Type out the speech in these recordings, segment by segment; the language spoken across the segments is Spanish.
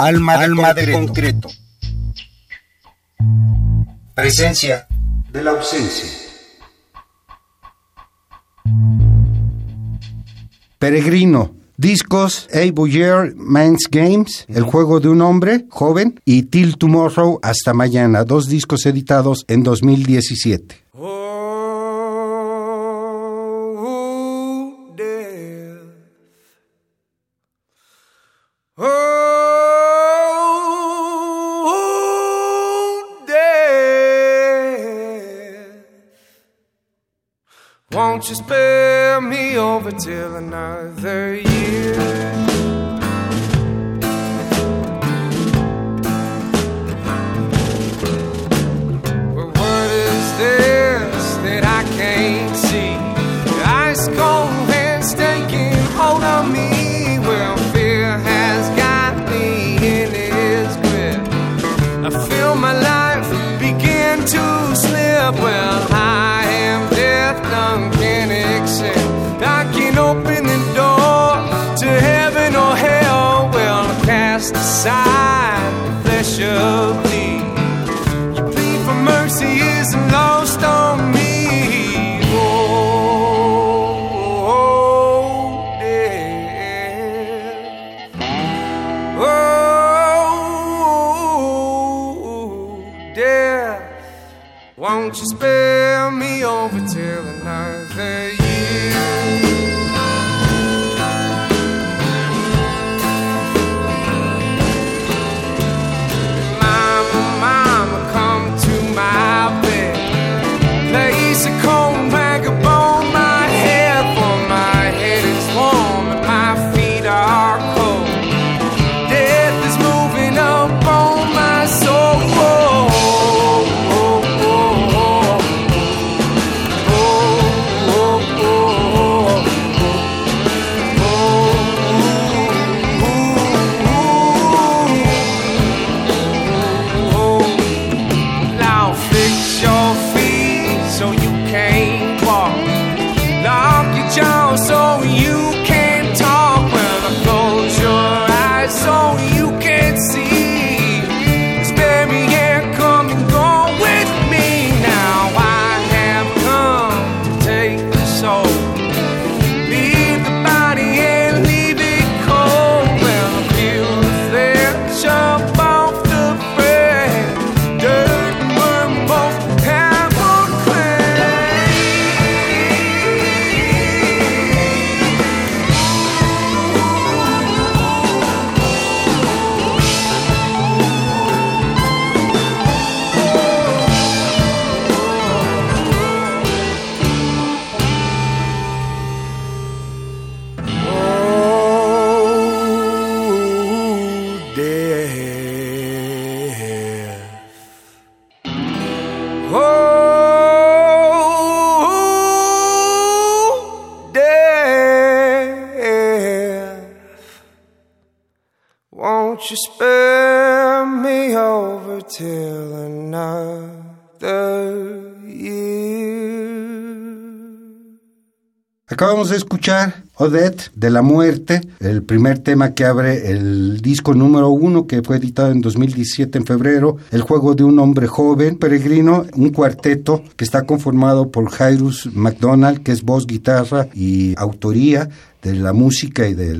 Alma, de, Alma concreto. de concreto. Presencia de la ausencia. Peregrino. Discos A Bouyer Man's Games, El juego de un hombre joven y Till Tomorrow hasta mañana, dos discos editados en 2017. You spare me over till another year? Acabamos de escuchar Odette de la Muerte, el primer tema que abre el disco número uno que fue editado en 2017 en febrero, El juego de un hombre joven, peregrino, un cuarteto que está conformado por Jairus McDonald, que es voz, guitarra y autoría de la música y de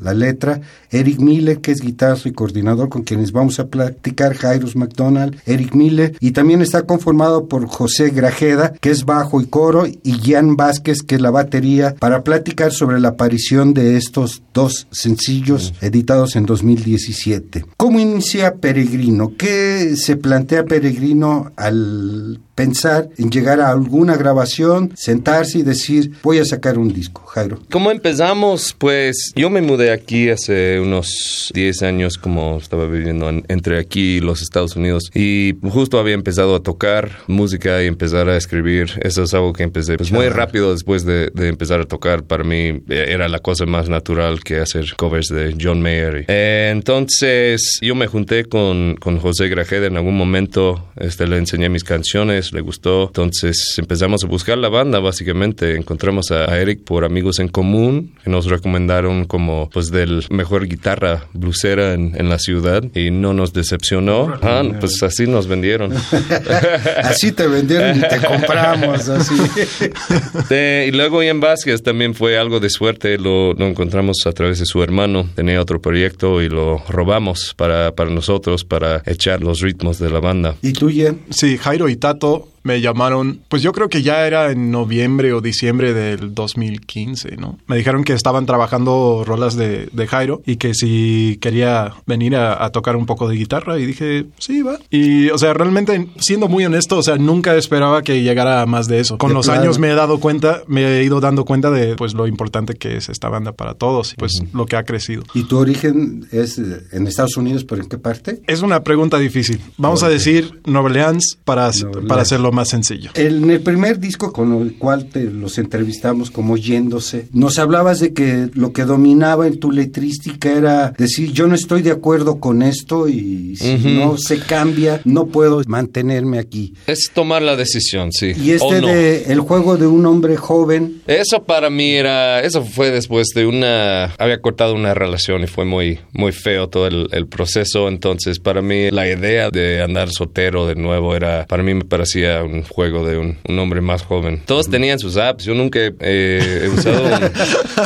la letra, Eric Mille, que es guitarra y coordinador con quienes vamos a platicar, Jairus McDonald, Eric Mille, y también está conformado por José Grajeda, que es bajo y coro, y Gian Vázquez, que es la batería, para platicar sobre la aparición de estos dos sencillos editados en 2017. ¿Cómo inicia Peregrino? ¿Qué se plantea Peregrino al pensar en llegar a alguna grabación, sentarse y decir, voy a sacar un disco, Jairo? ¿Cómo empezamos? Pues yo me mudé aquí hace unos 10 años, como estaba viviendo en- entre aquí y los Estados Unidos. Y justo había empezado a tocar música y empezar a escribir. Eso es algo que empecé pues, muy rápido después de, de empezar a tocar. Para mí eh, era la cosa más natural que hacer covers de John Mayer. Eh, entonces yo me junté con, con José Grajeda en algún momento. Este, le enseñé mis canciones. Le gustó. Entonces empezamos a buscar la banda, básicamente. Encontramos a, a Eric por amigos en común que nos recomendaron como pues del mejor guitarra blusera en, en la ciudad y no nos decepcionó. Ah, pues así nos vendieron. Así te vendieron y te compramos, así. De- y luego Ian Vázquez también fue algo de suerte, lo, lo encontramos a través de su hermano, tenía otro proyecto y lo robamos para, para nosotros, para echar los ritmos de la banda. ¿Y tú, Jen? Sí, Jairo y Tato Santo me llamaron, pues yo creo que ya era en noviembre o diciembre del 2015, ¿no? Me dijeron que estaban trabajando rolas de, de Jairo y que si quería venir a, a tocar un poco de guitarra y dije, sí, va. Y, o sea, realmente, siendo muy honesto, o sea, nunca esperaba que llegara a más de eso. Con De los años me he dado cuenta, me he ido dando cuenta de, pues, lo importante que es esta banda para todos y, pues, lo que ha crecido. ¿Y tu origen es eh, en Estados Unidos, pero en qué parte? Es una pregunta difícil. Vamos a decir Nueva Orleans para, Nueva Orleans. para hacerlo más sencillo. En el primer disco con el cual te los entrevistamos como yéndose, nos hablabas de que lo que dominaba en tu letrística era decir yo no estoy de acuerdo con esto y si Ujú. no se cambia no puedo mantenerme aquí. Es tomar la decisión, sí. Y este no. de el juego de un hombre joven, Eso para mí era, eso fue después de una, había cortado una relación y fue muy, muy feo todo el, el proceso. Entonces para mí la idea de andar soltero de nuevo era, para mí me parecía un juego de un, un hombre más joven. Todos tenían sus apps, yo nunca eh, he usado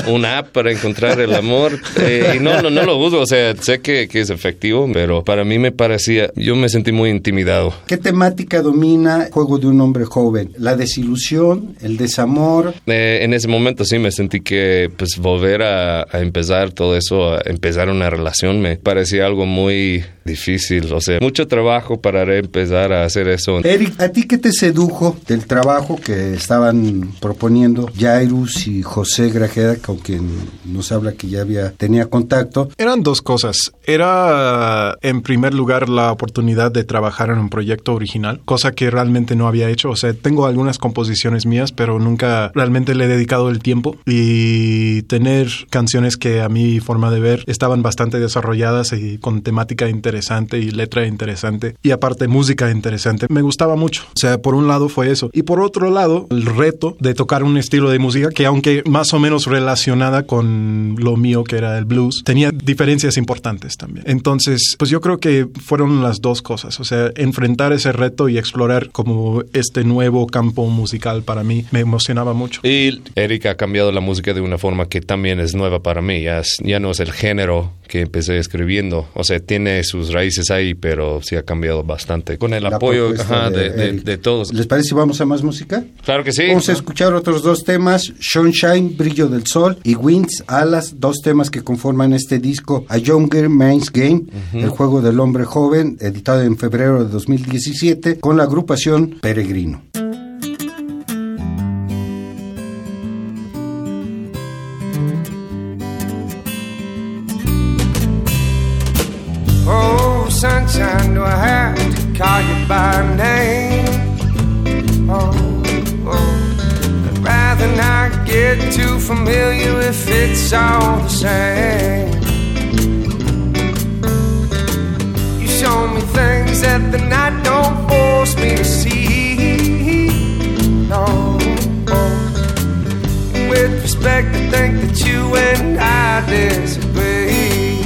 un, un app para encontrar el amor eh, y no, no, no lo uso, o sea, sé que, que es efectivo, pero para mí me parecía, yo me sentí muy intimidado. ¿qué temática domina juego de un hombre joven? La desilusión, el desamor, Eh, en ese momento sí me sentí que pues volver a, a empezar todo eso, a empezar una relación me parecía algo muy difícil, o sea, mucho trabajo para empezar a hacer eso. Eric, ¿a ti qué sedujo del trabajo que estaban proponiendo Jairus y José Grajeda, con quien nos habla que ya había tenía contacto? Eran dos cosas. Era, en primer lugar, la oportunidad de trabajar en un proyecto original, cosa que realmente no había hecho. O sea, tengo algunas composiciones mías, pero nunca realmente le he dedicado el tiempo. Y tener canciones que a mi forma de ver estaban bastante desarrolladas y con temática interesante y letra interesante. Y aparte, música interesante. Me gustaba mucho. O sea, por un lado fue eso. Y por otro lado, el reto de tocar un estilo de música que, aunque más o menos relacionada con lo mío, que era el blues, tenía diferencias importantes también. Entonces, pues yo creo que fueron las dos cosas. O sea, enfrentar ese reto y explorar como este nuevo campo musical para mí me emocionaba mucho. Y Eric ha cambiado la música de una forma que también es nueva para mí, ya, es- ya no es el género que empecé escribiendo, o sea, tiene sus raíces ahí, pero sí ha cambiado bastante, con el La apoyo ajá, de, de- Eric. de todos. ¿Les parece si vamos a más música? Claro que sí. Vamos a escuchar otros dos temas, Sunshine, Brillo del Sol y Winds, Alas, dos temas que conforman este disco A Younger Man's Game, el juego del hombre joven, editado en febrero de 2017 con la agrupación Peregrino. Get too familiar if it's all the same. You show me things that the night don't force me to see. No, with respect, I think that you and I disagree.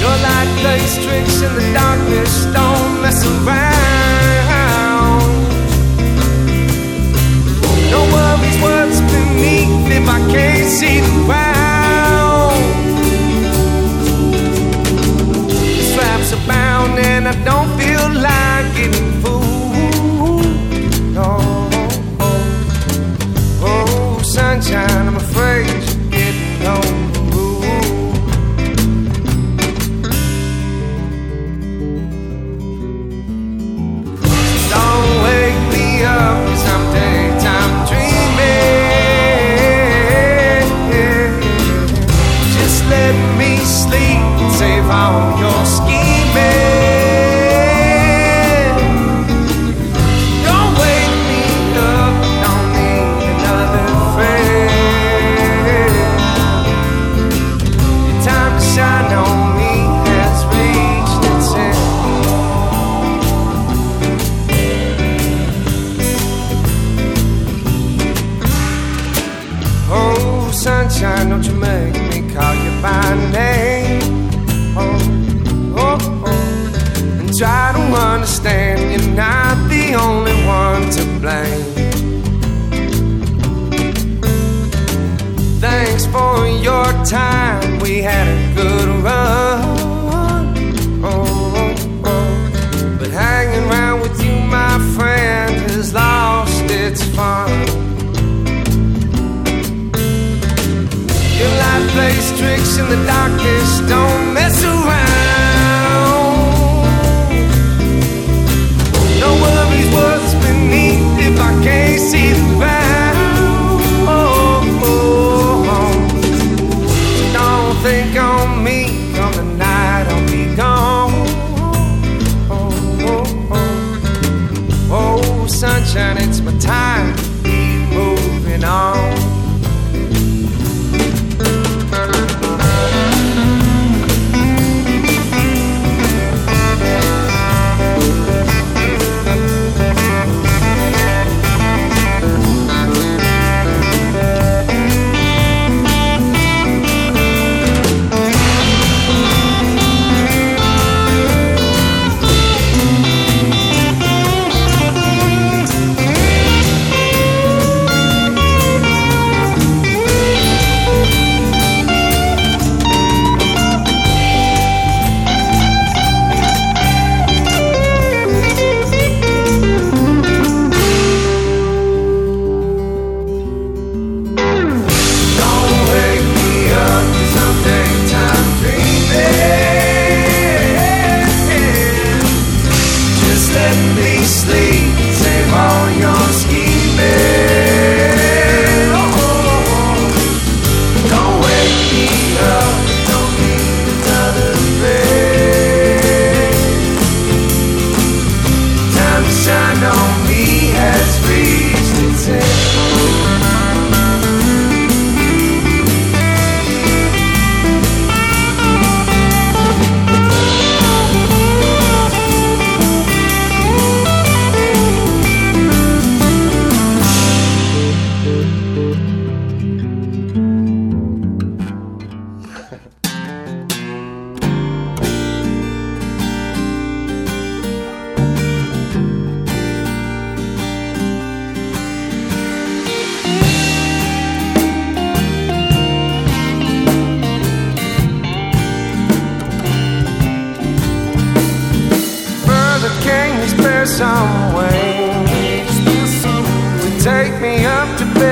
You're like lace tricks in the darkness, if I can't see the ground. The straps are bound and I don't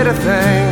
a thing.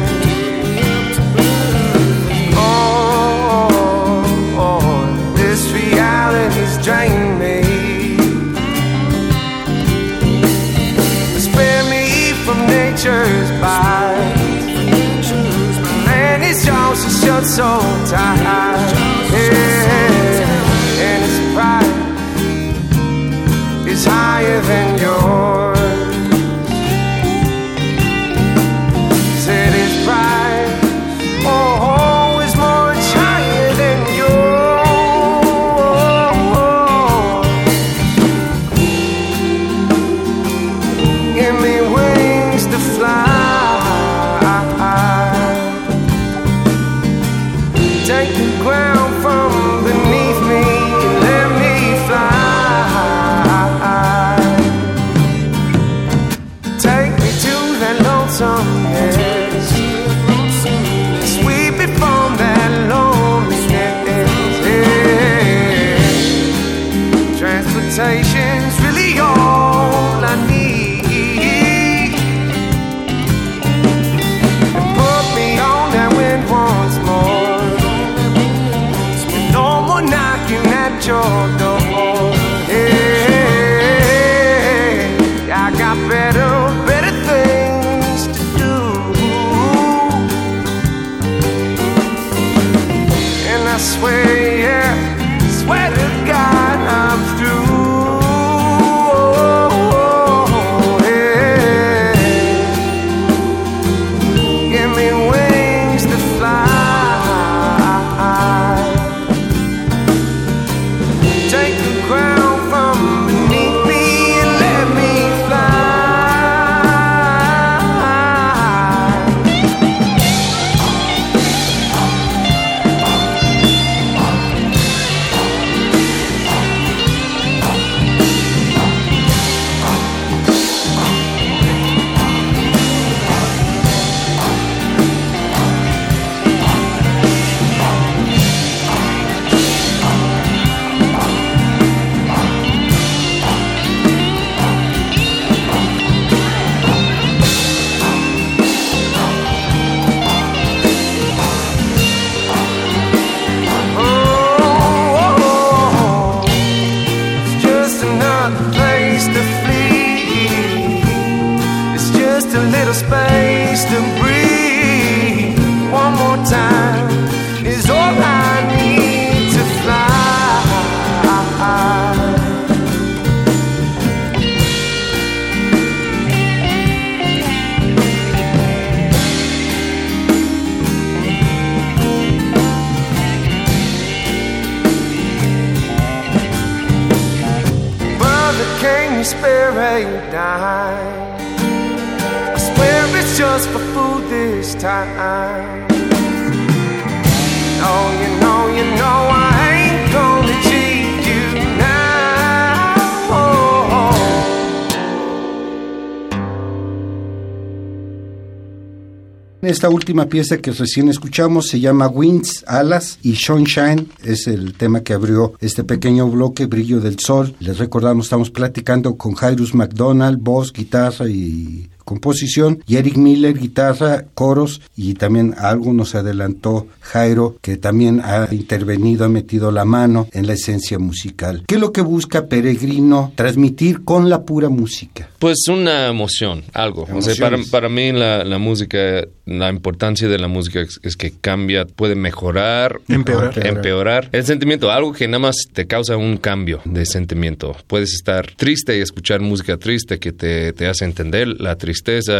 Esta última pieza que recién escuchamos se llama Winds, Alas y Sunshine. Es el tema que abrió este pequeño bloque, Brillo del Sol. Les recordamos, estamos platicando con Jairus McDonald, voz, guitarra y composición, y Eric Miller, guitarra, coros, y también algo nos adelantó Jairo, que también ha intervenido, ha metido la mano en la esencia musical. ¿Qué es lo que busca Peregrino transmitir con la pura música? Pues una emoción, algo. O sea, para, para mí la, la música, la importancia de la música es, es que cambia, puede mejorar, Empeorar. Empeorar. empeorar el sentimiento, algo que nada más te causa un cambio de sentimiento. Puedes estar triste y escuchar música triste que te, te hace entender la tristeza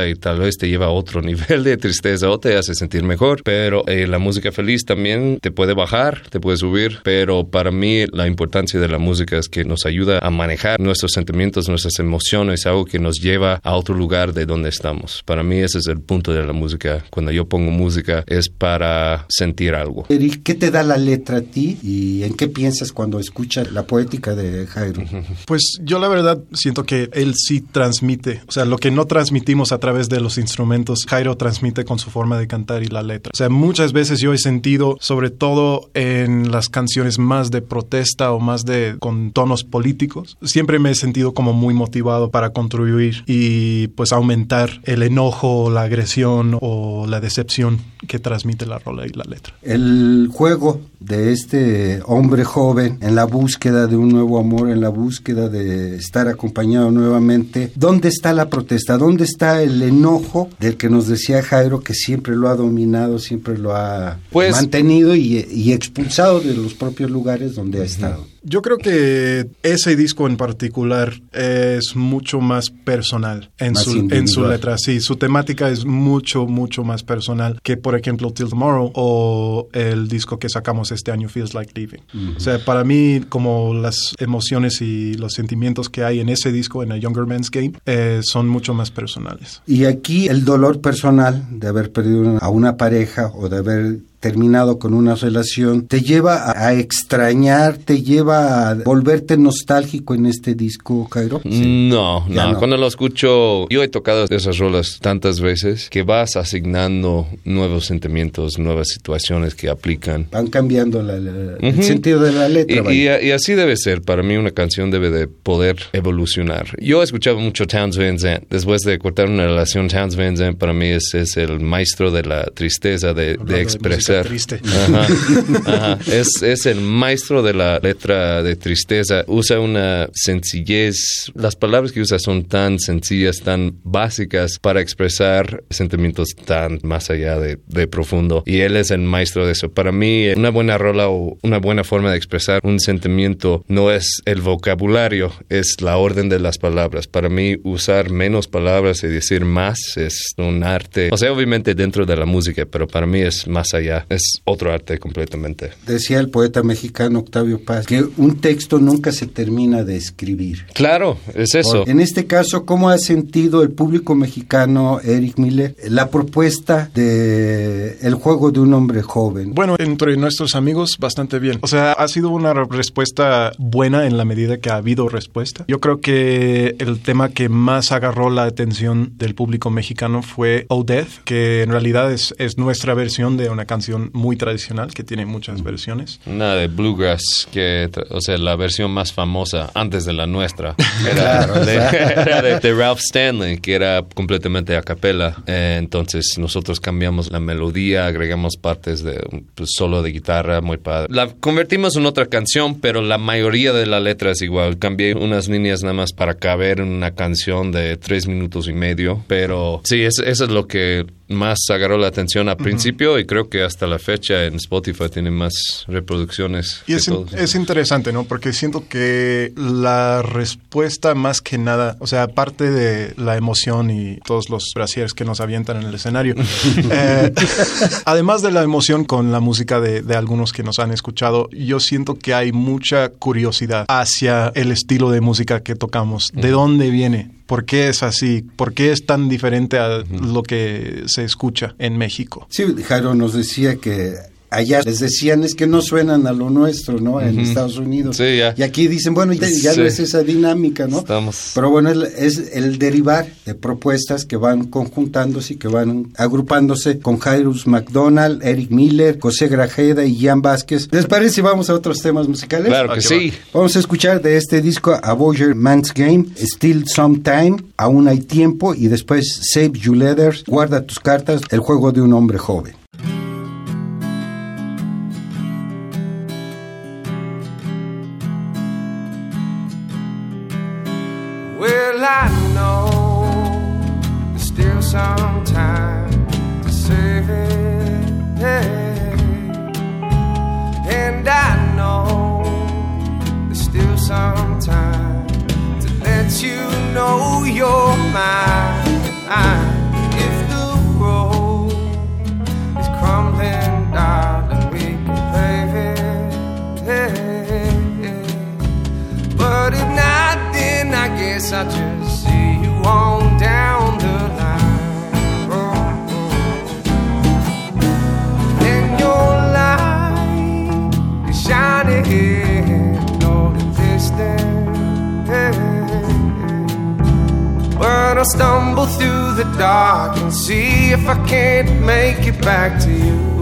y tal vez te lleva a otro nivel de tristeza o te hace sentir mejor, pero eh, la música feliz también te puede bajar, te puede subir, pero para mí la importancia de la música es que nos ayuda a manejar nuestros sentimientos, nuestras emociones, algo que nos lleva a otro lugar de donde estamos. Para mí ese es el punto de la música. Cuando yo pongo música es para sentir algo. Eric, ¿qué te da la letra a ti y en qué piensas cuando escuchas la poética de Jairo? Pues yo la verdad siento que él sí transmite, o sea, lo que no transmitimos a través de los instrumentos, Jairo transmite con su forma de cantar y la letra. O sea, muchas veces yo he sentido, sobre todo en las canciones más de protesta o más de con tonos políticos, siempre me he sentido como muy motivado para contribuir y pues aumentar el enojo, la agresión o la decepción que transmite la rola y la letra. El juego de este hombre joven en la búsqueda de un nuevo amor, en la búsqueda de estar acompañado nuevamente, ¿dónde está la protesta? ¿Dónde está el enojo del que nos decía Jairo que siempre lo ha dominado, siempre lo ha Pues- mantenido y, y expulsado de los propios lugares donde ha estado? Yo creo que ese disco en particular es mucho más personal en, Más su, en su letra. Sí, su temática es mucho, mucho más personal que, por ejemplo, Till Tomorrow o el disco que sacamos este año, Feels Like Leaving. O sea, para mí, como las emociones y los sentimientos que hay en ese disco, en A Younger Man's Game, eh, son mucho más personales. Y aquí el dolor personal de haber perdido a una pareja o de haber terminado con una relación te lleva a, a extrañar, te lleva a volverte nostálgico en este disco, Jairo. No, Ya no, no. Cuando lo escucho, yo he tocado esas rolas tantas veces que vas asignando nuevos sentimientos, nuevas situaciones que aplican. Van cambiando la- la- el Ujú. sentido de la letra. Y, y- y así debe ser. Para mí una canción debe de poder evolucionar. Yo he escuchado mucho Towns Van Zandt. Después de cortar una relación, Towns Van Zandt para mí es, es el maestro de la tristeza, de, de de música triste. Ajá, ajá. Es, es el maestro de la letra de tristeza. Usa una sencillez. Las palabras que usa son tan sencillas, tan básicas para expresar sentimientos tan más allá de, de profundo. Y él es el maestro de eso. Para mí, una buena rola o una buena forma de expresar un sentimiento no es el vocabulario, es la orden de las palabras. Para mí, usar menos palabras y decir más es un arte. O sea, obviamente dentro de la música, pero para mí es más allá. Es otro arte completamente. Decía el poeta mexicano Octavio Paz que un texto nunca se termina de escribir. Claro, es eso. En este caso, ¿cómo ha sentido el público mexicano, Eric Miller, la propuesta de el juego de un hombre joven? Bueno, entre nuestros amigos, bastante bien. O sea, ha sido una re- respuesta buena en la medida que ha habido respuesta. Yo creo que el tema que más agarró la atención del público mexicano fue Oh Death, que en realidad es, es nuestra versión de una canción muy tradicional que tiene muchas versiones. Una de Bluegrass, que, o sea, la versión más famosa antes de la nuestra, era, de, era de- de Ralph Stanley, que era completamente a capela. Eh, entonces nosotros cambiamos la melodía, agregamos partes de pues, solo de guitarra, muy padre. La convertimos en otra canción, pero la mayoría de la letra es igual. Cambié unas líneas nada más para caber en una canción de tres minutos y medio, pero sí, es- eso es lo que más agarró la atención al principio y creo que hasta la fecha en Spotify tiene más reproducciones. Y es, in- es interesante, ¿no? Porque siento que la respuesta más que nada, o sea, aparte de la emoción y todos los brasieres que nos avientan en el escenario, eh, además de la emoción con la música de, de algunos que nos han escuchado, yo siento que hay mucha curiosidad hacia el estilo de música que tocamos, de dónde viene. ¿Por qué es así? ¿Por qué es tan diferente a lo que se escucha en México? Sí, Jairo nos decía que allá les decían es que no suenan a lo nuestro, ¿no? En Estados Unidos. Sí, ya. Y aquí dicen, bueno, ya, ya Sí. no es esa dinámica, ¿no? Estamos- Pero bueno, es, es el derivar de propuestas que van conjuntándose y que van agrupándose con Jairus McDonald, Eric Miller, José Grajeda y Jan Vázquez. ¿Les parece si vamos a otros temas musicales? Claro que sí. Vamos a escuchar de este disco A Voyager Man's Game, Still Sometime, Aún hay tiempo y después Save You Letters, Guarda tus cartas, El juego de un hombre joven. Still the dark and see if I can't make it back to you.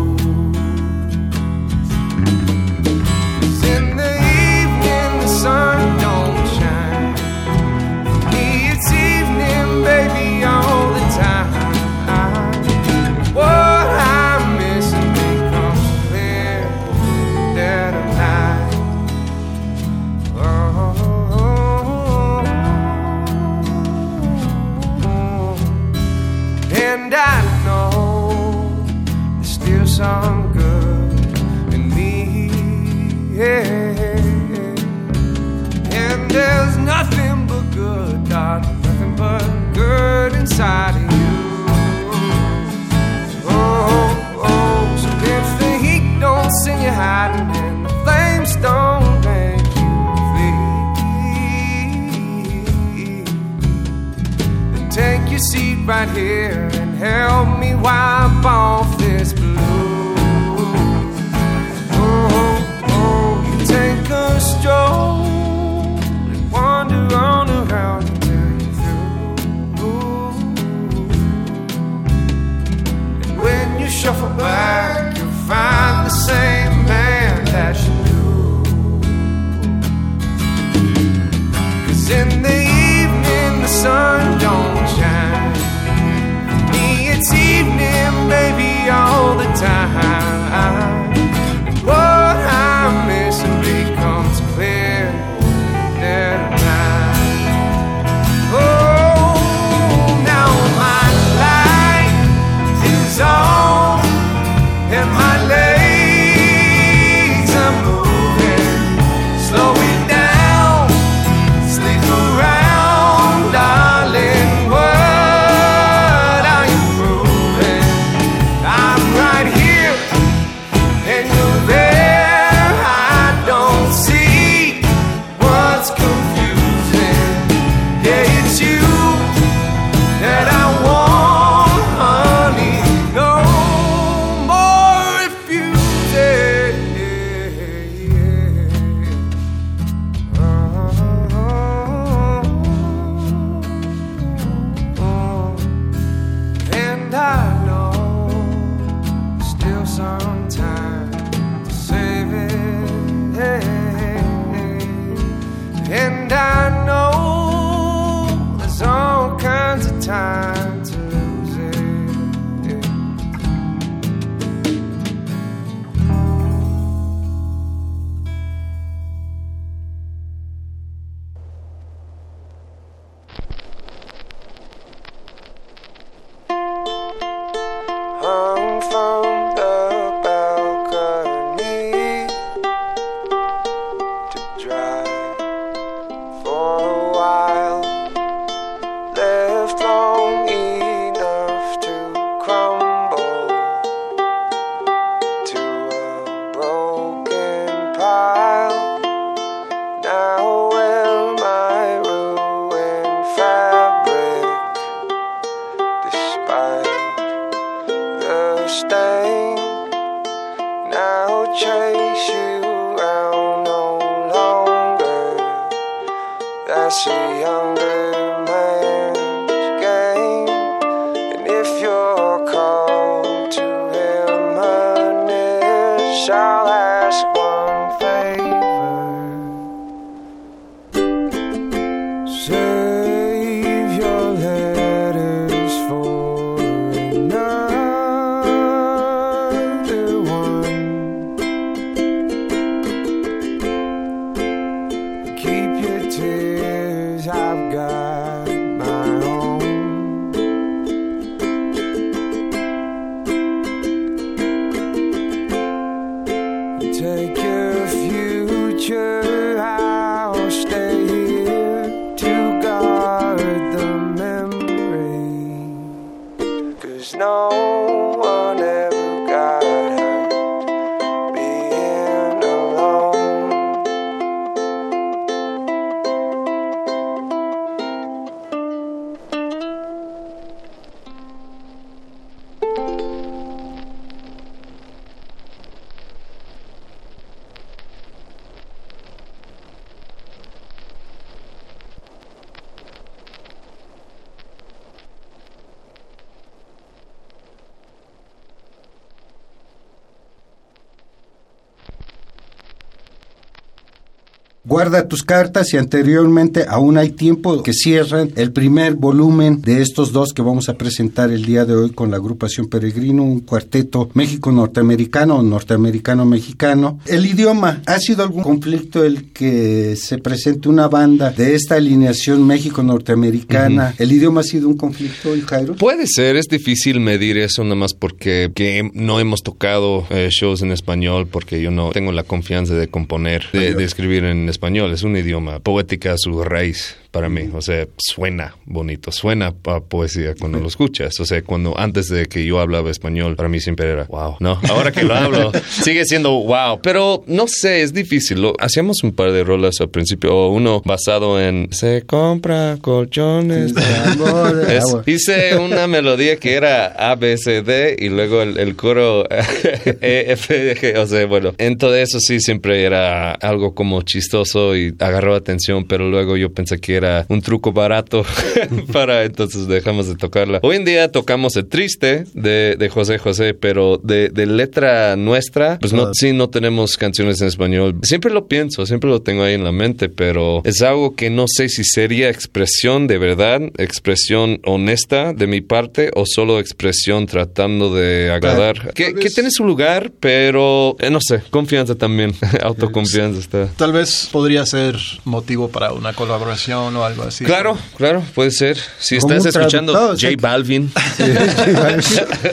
Some good in me. Yeah. And there's nothing but good, darling, nothing but good inside of you. Oh, oh, oh, so if the heat don't send you hiding and the flames don't make you flee, then take your seat right here and help me wipe off Guarda tus cartas y anteriormente aún hay tiempo que cierran el primer volumen de estos dos que vamos a presentar el día de hoy con la agrupación Peregrino, un cuarteto México-norteamericano o norteamericano-mexicano. El idioma, ¿ha sido algún conflicto el que se presente una banda de esta alineación México-norteamericana? ¿El idioma ha sido un conflicto, Jairo? Puede ser, es difícil medir eso nada más porque que no hemos tocado eh, shows en español porque yo no tengo la confianza de componer, de, de escribir en español. Es un idioma. Poética a su raíz para mí. O sea, suena bonito, suena a poesía cuando lo escuchas. O sea, cuando antes de que yo hablaba español, para mí siempre era wow. No, ahora que lo hablo, sigue siendo wow. Pero no sé, es difícil. Lo, hacíamos un par de rolas al principio, o uno basado en se compra colchones de amor. Es- hice una melodía que era A, B, C, D y luego el, el coro E, F, G. O sea, bueno, en todo eso sí siempre era algo como chistoso y agarró atención, pero luego yo pensé que era un truco barato para entonces dejamos de tocarla. Hoy en día tocamos el triste de, de José José, pero de, de letra nuestra, pues no, sí no tenemos canciones en español. Siempre lo pienso, siempre lo tengo ahí en la mente, pero es algo que no sé si sería expresión de verdad, expresión honesta de mi parte o solo expresión tratando de agradar. Que, que tiene su lugar, pero eh, no sé, confianza también, autoconfianza está. Tal vez podría ser motivo para una colaboración o algo así. Claro, claro, puede ser. Si estás escuchando J que- Balvin.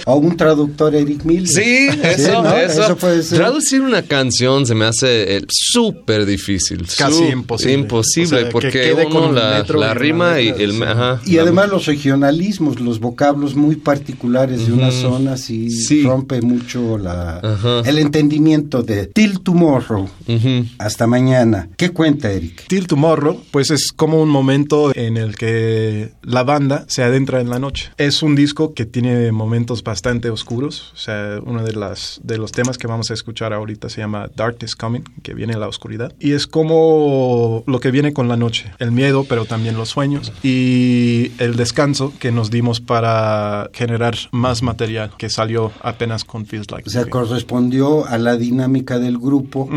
o un traductor Eric Miller. Sí, eso, ¿no? eso. puede ser. Traducir una canción se me hace eh, súper difícil. Casi Su- imposible. Imposible, O sea, que porque quede con uno la, rima y letra, el... sí. Ajá, Y la- además los regionalismos, los vocablos muy particulares de una zona, sí, Sí. rompe mucho la, Ajá. el entendimiento de Till Tomorrow, Ujú. hasta mañana. ¿Qué cuenta, Eric? Till Tomorrow, pues es como un momento en el que la banda se adentra en la noche. Es un disco que tiene momentos bastante oscuros. O sea, uno de, las, de los temas que vamos a escuchar ahorita se llama Dark is Coming, que viene la oscuridad. Y es como lo que viene con la noche. El miedo, pero también los sueños. Y el descanso que nos dimos para generar más material que salió apenas con Feels Like. O sea, correspondió a la dinámica del grupo,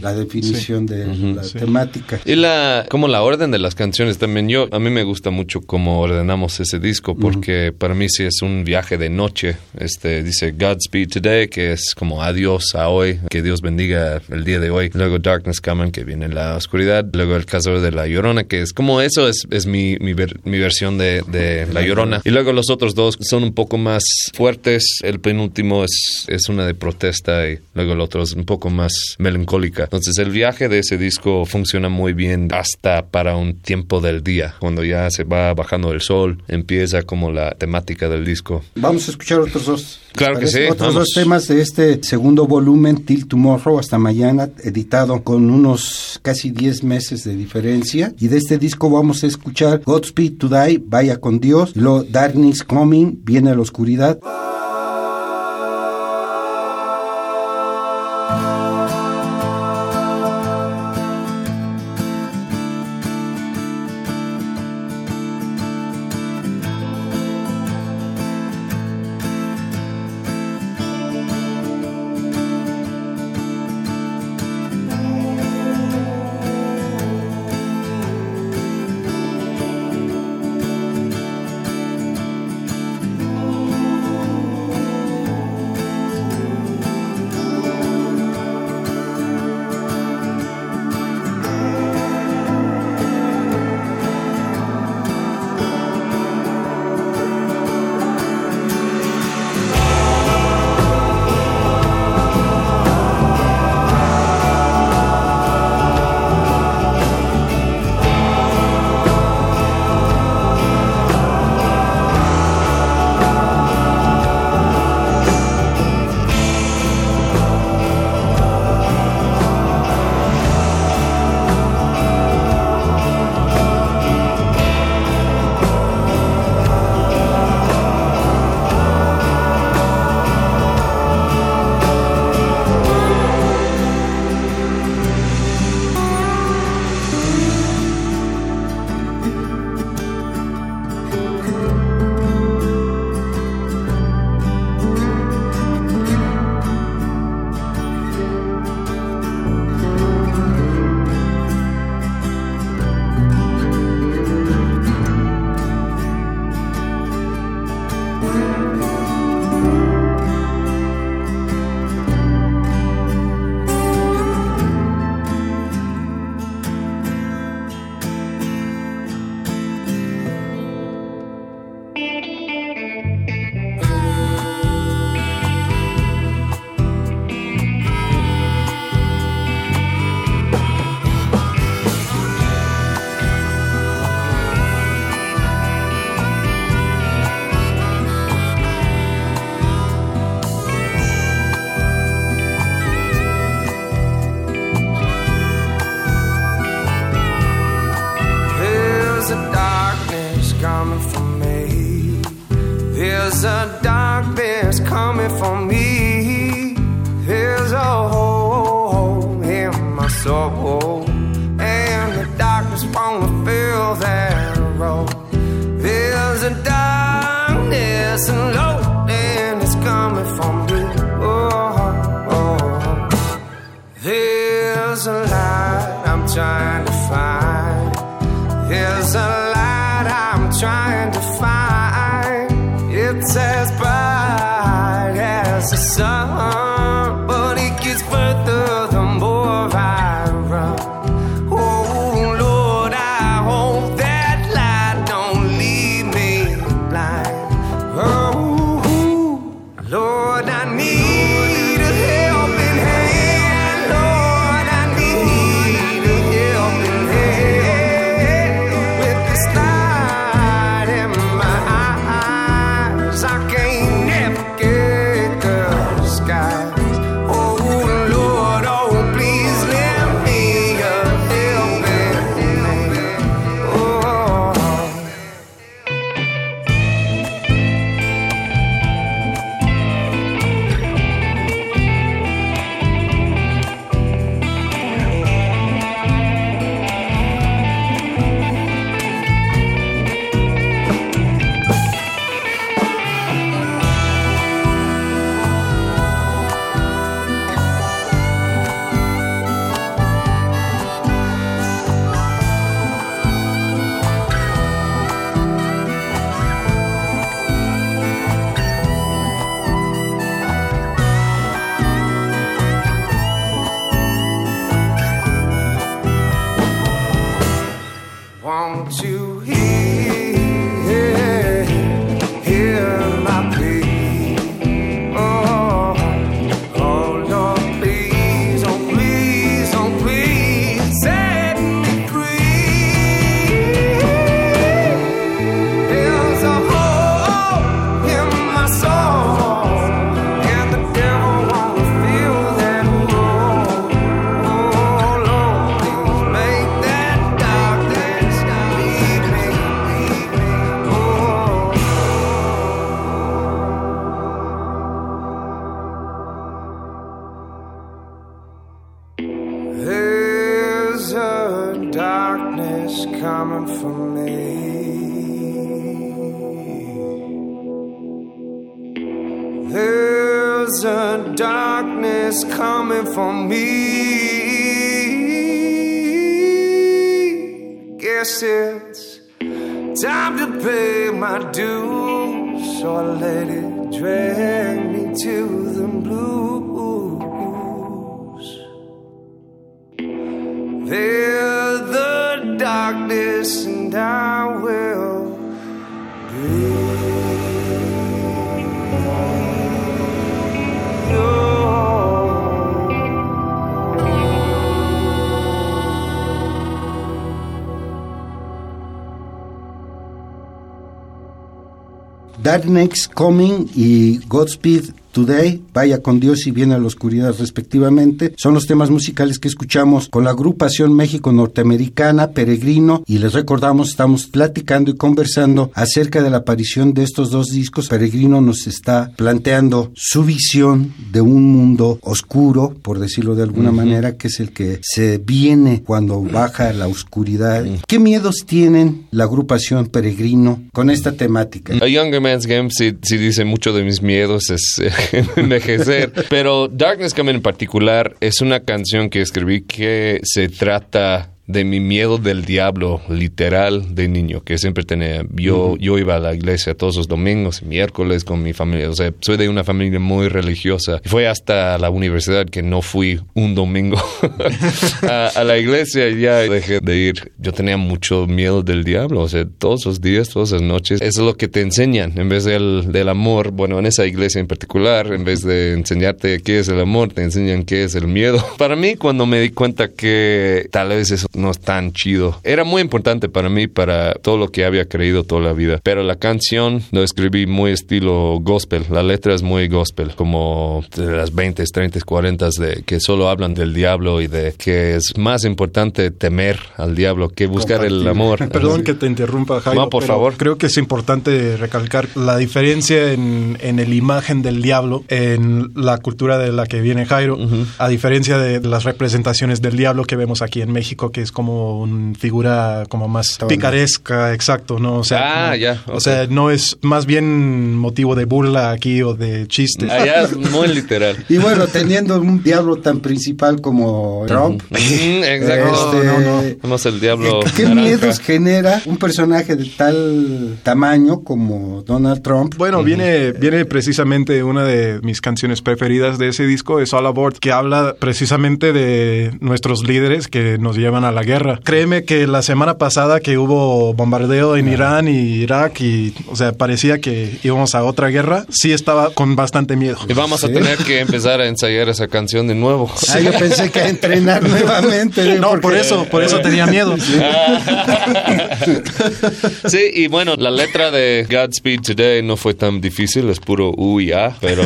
la definición de la sí. temática. Y la, como la orden de las canciones también. Yo, a mí me gusta mucho cómo ordenamos ese disco porque para mí sí es un viaje de noche. Este dice Godspeed Today, que es como adiós a hoy, que Dios bendiga el día de hoy. Luego Darkness Coming, que viene la oscuridad. Luego el caso de La Llorona, que es como eso es, es mi, mi, ver- mi versión de, de La Llorona. Y luego los otros dos son un poco más fuertes. El penúltimo es, es una de protesta y luego el otro es un poco más melancólica. Entonces el viaje de ese disco funciona muy bien hasta para un tiempo del día. Cuando ya se va bajando el sol, empieza como la temática del disco. Vamos a escuchar otros dos. ¿les Claro que sí, Otros vamos. dos temas de este segundo volumen, Till Tomorrow, hasta mañana, editado con unos casi 10 meses de diferencia. Y de este disco vamos a escuchar Godspeed to Die, Vaya con Dios. Lo Darkness Coming, Viene la Oscuridad. For me. Guess it's time to pay my dues, so I let it drag me to the blues. They're the darkness, and I Darkness Coming y Godspeed Today, Vaya con Dios y Viene a la Oscuridad respectivamente, son los temas musicales que escuchamos con la agrupación México Norteamericana Peregrino y les recordamos, estamos platicando y conversando acerca de la aparición de estos dos discos. Peregrino nos está planteando su visión de un mundo oscuro, por decirlo de alguna manera, que es el que se viene cuando baja la oscuridad. ¿Qué miedos tienen la agrupación Peregrino con esta temática? A Younger Man's Game sí, sí dice mucho de mis miedos es eh, envejecer. Pero Darkness Coming en particular es una canción que escribí que se trata de mi miedo del diablo literal de niño que siempre tenía. Yo, yo iba a la iglesia todos los domingos y miércoles con mi familia. O sea, soy de una familia muy religiosa. Fue hasta la universidad que no fui un domingo a, a la iglesia y ya dejé de ir. Yo tenía mucho miedo del diablo. O sea, todos los días, todas las noches. Eso es lo que te enseñan. En vez del, del amor, bueno, en esa iglesia en particular, en vez de enseñarte qué es el amor, te enseñan qué es el miedo. Para mí, cuando me di cuenta que tal vez eso no es tan chido. Era muy importante para mí, para todo lo que había creído toda la vida. Pero la canción lo escribí muy estilo gospel. La letra es muy gospel, como de las 20, 30, 40 de que solo hablan del diablo y de que es más importante temer al diablo que buscar el amor. Perdón que te interrumpa, Jairo. No, por pero favor. Creo que es importante recalcar la diferencia en, en el imagen del diablo en la cultura de la que viene Jairo, a diferencia de las representaciones del diablo que vemos aquí en México, que es como una figura como más picaresca, exacto, ¿no? O sea, Ah, como- ya, O ok. sea, no es más bien motivo de burla aquí o de chiste. Allá es muy literal. Y bueno, teniendo un diablo tan principal como Trump, exacto. Este, No, no, no. Tenemos el diablo. ¿qué naranja. miedos genera un personaje de tal tamaño como Donald Trump? Bueno, viene, viene precisamente una de mis canciones preferidas de ese disco, es All Aboard, que habla precisamente de nuestros líderes que nos llevan a la guerra. Créeme que la semana pasada que hubo bombardeo en Irán y Irak y, o sea, parecía que íbamos a otra guerra, sí estaba con bastante miedo. Y vamos a Sí. tener que empezar a ensayar esa canción de nuevo. Ah, yo pensé que a entrenar nuevamente. ¿eh? No, Porque- por eso, por eso tenía miedo. Sí, y bueno, la letra de Godspeed Today no fue tan difícil, es puro U y A, pero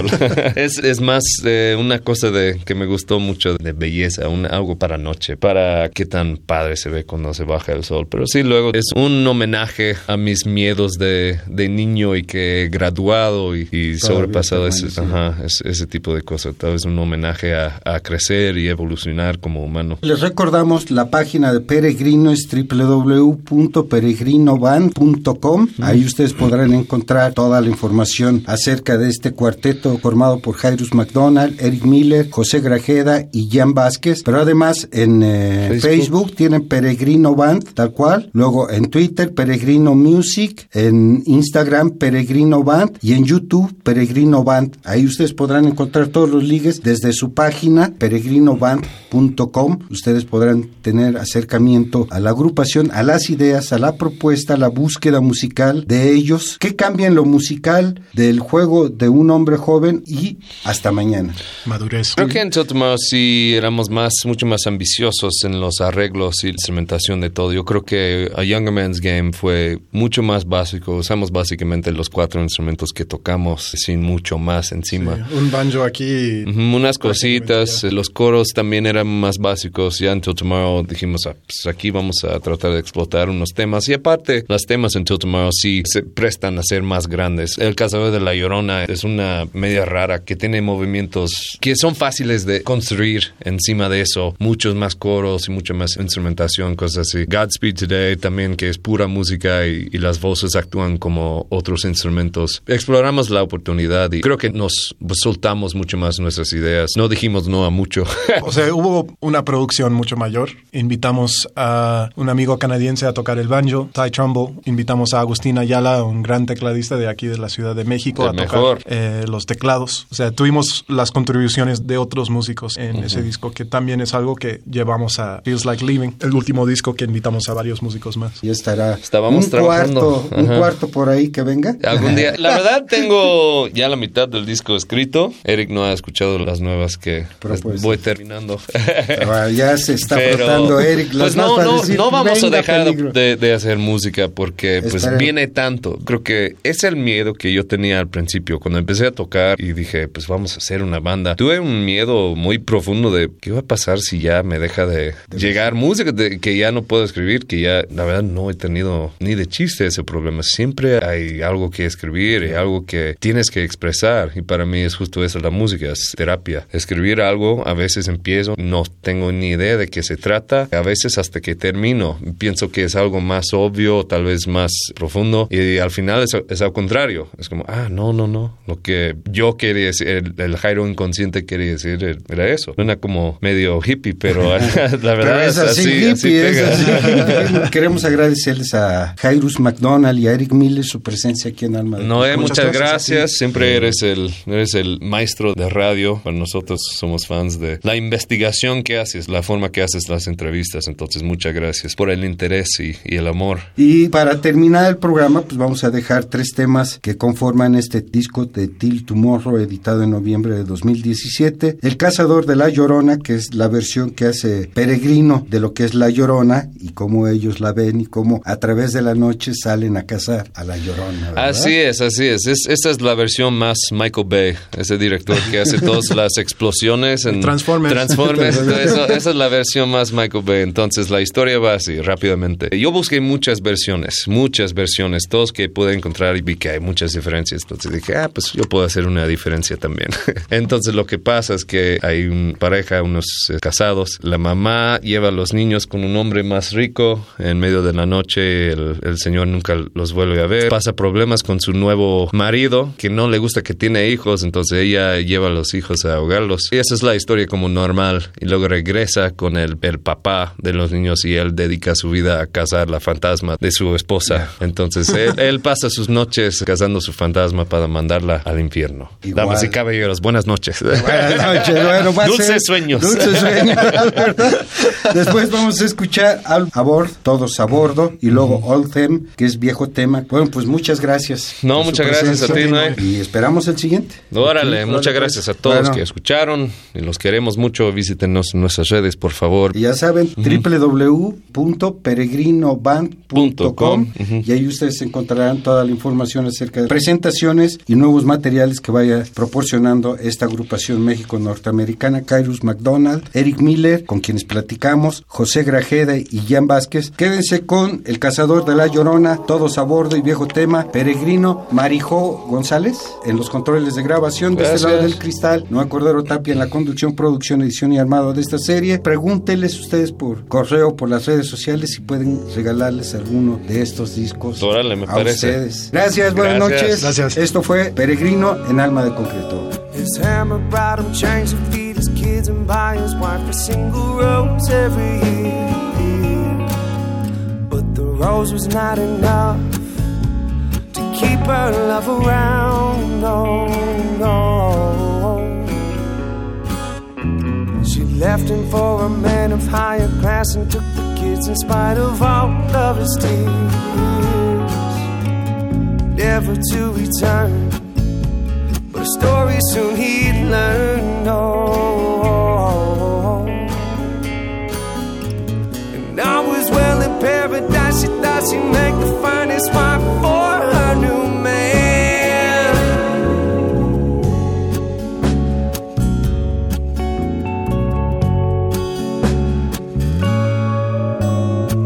es, es más eh, una cosa de que me gustó mucho de belleza, un, algo para noche, para qué tan padre se ve cuando se baja el sol. Pero sí, luego es un homenaje a mis miedos de, de niño y que he graduado y, y sobrepasado ese, ajá, ese, ese tipo de cosas. Tal vez un homenaje a, a crecer y evolucionar como humano. Les recordamos la página de Peregrino es www.peregrinoband.com. Ahí ustedes podrán encontrar toda la información acerca de este cuarteto formado por Jairus McDonald, Eric Miller, José Grajeda y Jan Vázquez. Pero además en eh, Facebook. Facebook. Tienen Peregrino Band, tal cual. Luego en Twitter, Peregrino Music. En Instagram, Peregrino Band. Y en YouTube, Peregrino Band. Ahí ustedes podrán encontrar todos los ligues desde su página, peregrinoband.com. Ustedes podrán tener acercamiento a la agrupación, a las ideas, a la propuesta, a la búsqueda musical de ellos. ¿Qué cambia en lo musical del juego de un hombre joven? Y hasta mañana. Madurez. Creo que en Tomorrow sí éramos más, mucho más ambiciosos en los arreglos y la instrumentación de todo. Yo creo que A Younger Man's Game fue mucho más básico. Usamos básicamente los cuatro instrumentos que tocamos sin mucho más encima. Un banjo aquí. Unas cositas, los coros también eran más básicos. Ya en Till Tomorrow dijimos, ah, pues aquí vamos a tratar de explotar unos temas. Y aparte, los temas en Till Tomorrow sí se prestan a ser más grandes. El cazador de la Llorona es una media rara que tiene movimientos que son fáciles de construir encima de eso. Muchos más coros y mucha más instrumentación, cosas así. Godspeed Today también, que es pura música y, y las voces actúan como otros instrumentos. Exploramos la oportunidad y creo que nos soltamos mucho más nuestras ideas. No dijimos no a mucho. O sea, hubo una producción mucho mayor. Invitamos a un amigo canadiense a tocar el banjo, Ty Trumbull. Invitamos a Agustín Ayala, un gran tecladista de aquí de la Ciudad de México, El a mejor. tocar eh, los teclados. O sea, tuvimos las contribuciones de otros músicos en ese disco, que también es algo que llevamos a Feels Like Living, el último disco que invitamos a varios músicos más. Ya estará Estábamos un trabajando. cuarto, un Ajá. cuarto por ahí que venga. Algún día. La verdad, tengo ya la mitad del disco escrito. Eric no ha escuchado las nuevas que pues- voy terminando. Ah, ya se está Pero, frotando Eric. las pues no, no, decir, no vamos a "Venga, dejar peligro". de, de hacer música porque pues viene tanto. Creo que es el miedo que yo tenía al principio cuando empecé a tocar y dije pues vamos a hacer una banda. Tuve un miedo muy profundo de qué va a pasar si ya me deja de llegar música, de, que ya no puedo escribir, que ya la verdad no he tenido ni de chiste ese problema. Siempre hay algo que escribir y algo que tienes que expresar y para mí es justo eso la música, es terapia. Escribir algo, a veces empiezo, no tengo ni idea de qué se trata, a veces hasta que termino pienso que es algo más obvio, tal vez más profundo y al final es, es al contrario, es como, ah, no, no, no, lo que yo quería decir, el, el Jairo inconsciente quería decir era eso. Suena como medio hippie, pero la Pero verdad es así, hippie, es pega. así. Queremos agradecerles a Jairus McDonald y a Eric Miller su presencia aquí en Alma de Noé, Muchas muchas gracias. Siempre eres el, eres el maestro de radio. Para nosotros somos fans de la investigación que haces, la forma que haces las entrevistas. Entonces, muchas gracias por el interés y, y el amor. Y para terminar el programa, pues vamos a dejar tres temas que conforman este disco de Till Tomorrow, editado en noviembre de 2017. El Cazador de la Llorona, que es la versión que hace Peregrino de lo que es la Llorona y cómo ellos la ven y cómo a través de la noche salen a cazar a la Llorona. ¿verdad? Así es, así es. es. Esta es la versión más Michael Bay, ese director que hace todas las explosiones en Transformers. Transformers, eso, esa es la versión más Michael Bay. Entonces la historia va así, rápidamente. Yo busqué muchas versiones, muchas versiones, todos que pude encontrar y vi que hay muchas diferencias. Entonces dije, ah, pues yo puedo hacer una diferencia también. Entonces lo que pasa es que hay una pareja, unos eh, casados, la mamá lleva los los niños con un hombre más rico. En medio de la noche el, el señor nunca los vuelve a ver. Pasa problemas con su nuevo marido, que no le gusta que tiene hijos, entonces ella lleva a los hijos a ahogarlos. Y esa es la historia como normal. Y luego regresa con el, el papá de los niños y él dedica su vida a cazar la fantasma de su esposa. Entonces él, él pasa sus noches cazando su fantasma para mandarla al infierno. Igual. Damas y caballeros, buenas noches. Buenas noches. Bueno, Dulces ser- sueños. Dulces sueños, ¿verdad? Después vamos a escuchar Al a bordo, todos a bordo, y luego Old Them, que es viejo tema. Bueno, pues muchas gracias. No, muchas gracias a ti. Noé. Y esperamos el siguiente. Órale, muchas órale, gracias pues. a todos Bueno, que escucharon y los queremos mucho. Visítenos en nuestras redes, por favor. y ya saben, www.peregrinoband.com Ujú. y ahí ustedes encontrarán toda la información acerca de presentaciones y nuevos materiales que vaya proporcionando esta agrupación México-Norteamericana, Kairos McDonald, Eric Miller, con quienes platicamos, José Grajeda y Jan Vázquez. Quédense con El Cazador de la Llorona, Todos a Bordo y Viejo Tema, Peregrino, Marijó González en los controles de grabación, de este lado del cristal, Noé Cordero Tapia en la conducción, producción, edición y armado de esta serie. Pregúntenles ustedes por correo, por las redes sociales, si pueden regalarles alguno de estos discos Órale, me a parece. ustedes. Gracias, buenas Gracias. noches. Gracias. Esto fue Peregrino en Alma de Concreto. His kids and buy his wife a single rose every year. But the rose was not enough to keep her love around. No, no. She left him for a man of higher class and took the kids in spite of all of his tears. Never to return. But a story soon he'd learn. Oh, and I was well in paradise. She thought she'd make the finest wife for her new man.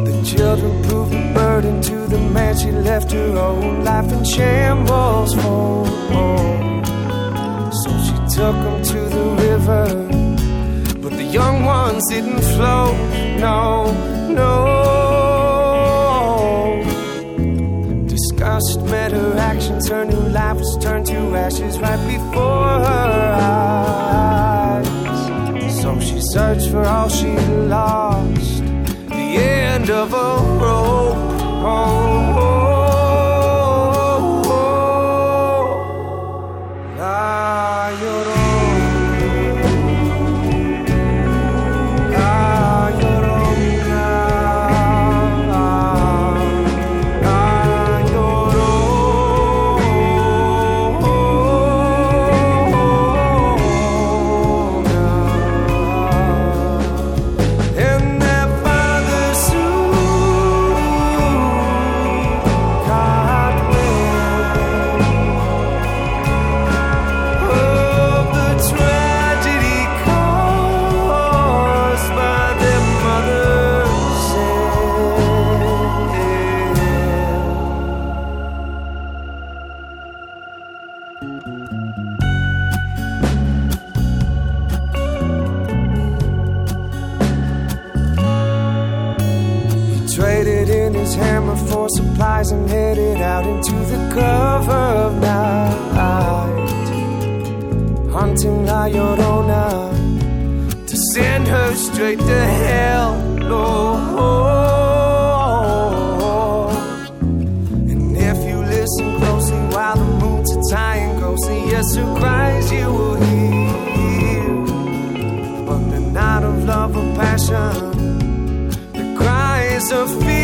The children proved a burden to the man. She left her own life in shambles for. So river, but the young ones didn't float. No, no. Disgust met her actions. Her new life was turned to ashes right before her eyes. So she searched for all she lost. The end of a rope. Oh, his hammer for supplies and headed out into the cover of night. Hunting La to send her straight to hell. Lord. And if you listen closely while the moon's a tying ghostly, yes, her cries you will hear. But the night of love or passion the cries of fear.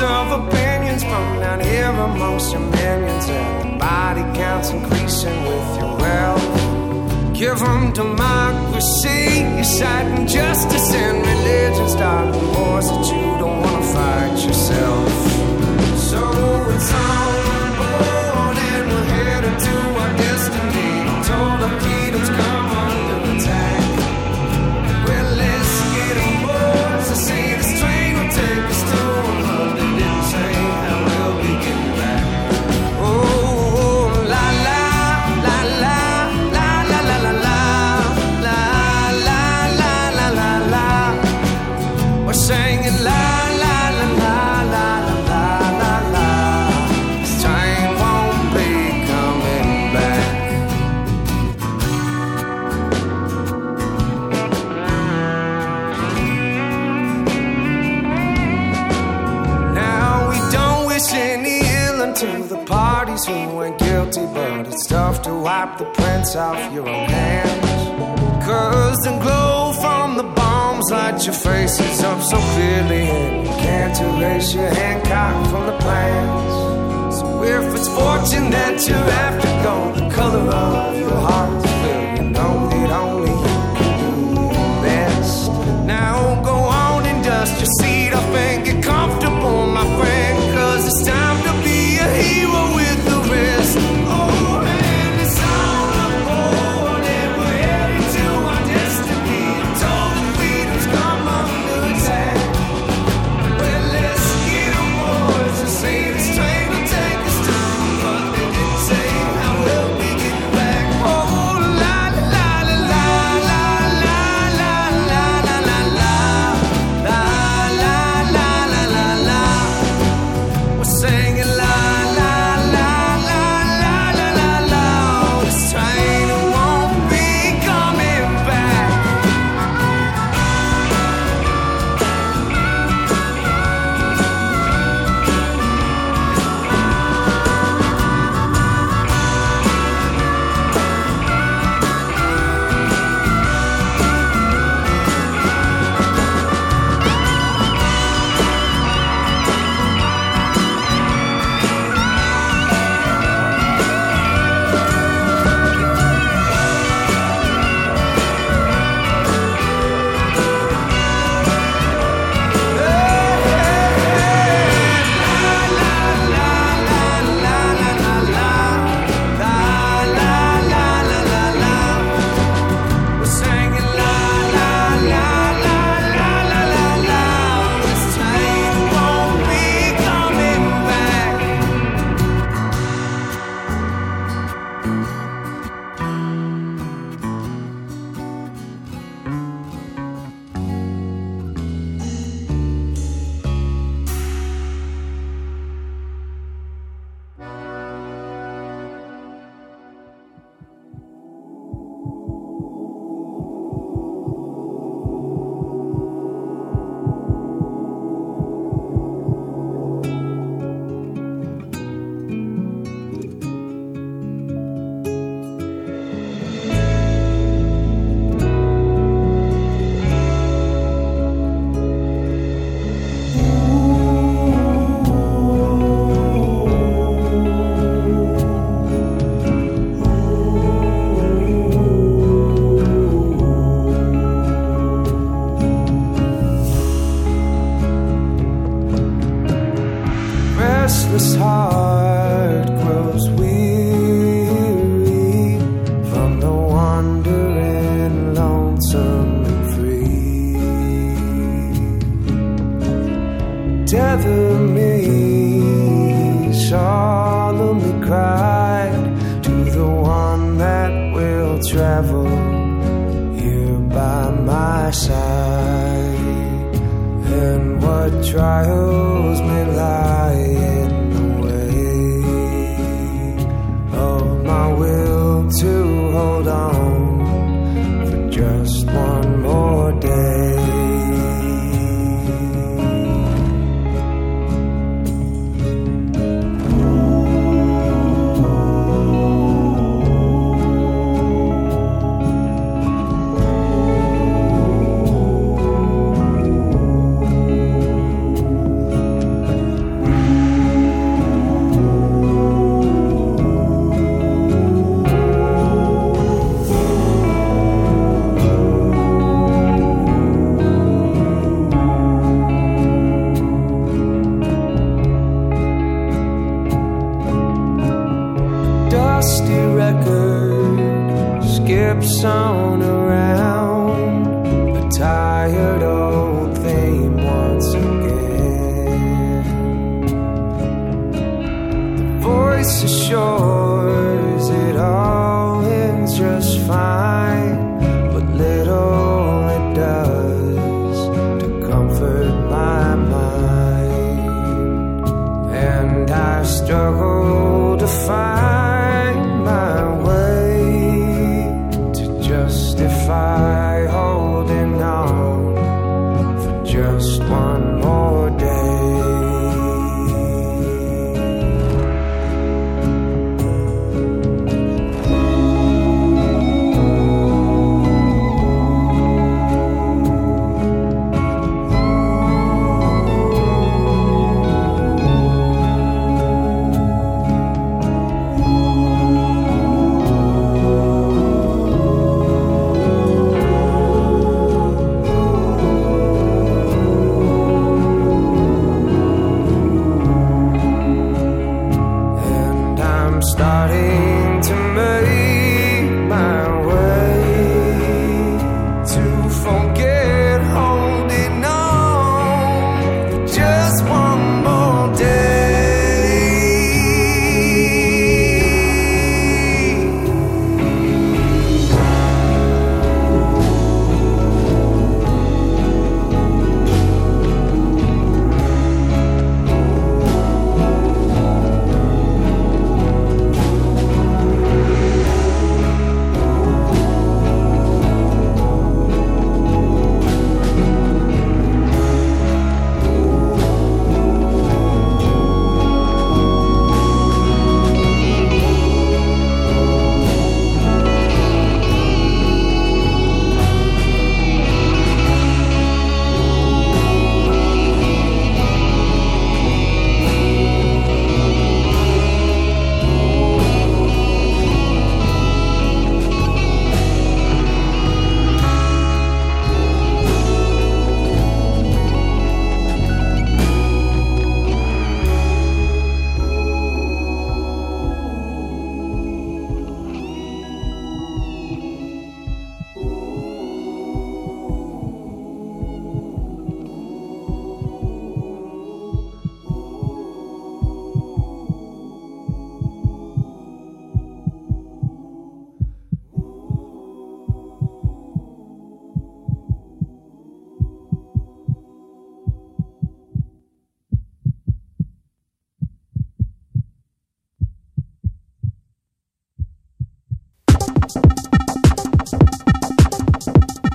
of opinions from down here amongst your minions. And the body counts increasing with your wealth. Give them democracy, citing justice and religion. the wars that you don't want to fight yourself. So it's. to wipe the prints off your own hands. Cause the glow from the bombs light your faces up so clearly. And you can't erase your Hancock from the plans. So if it's fortune that you're after, go the color of your heart.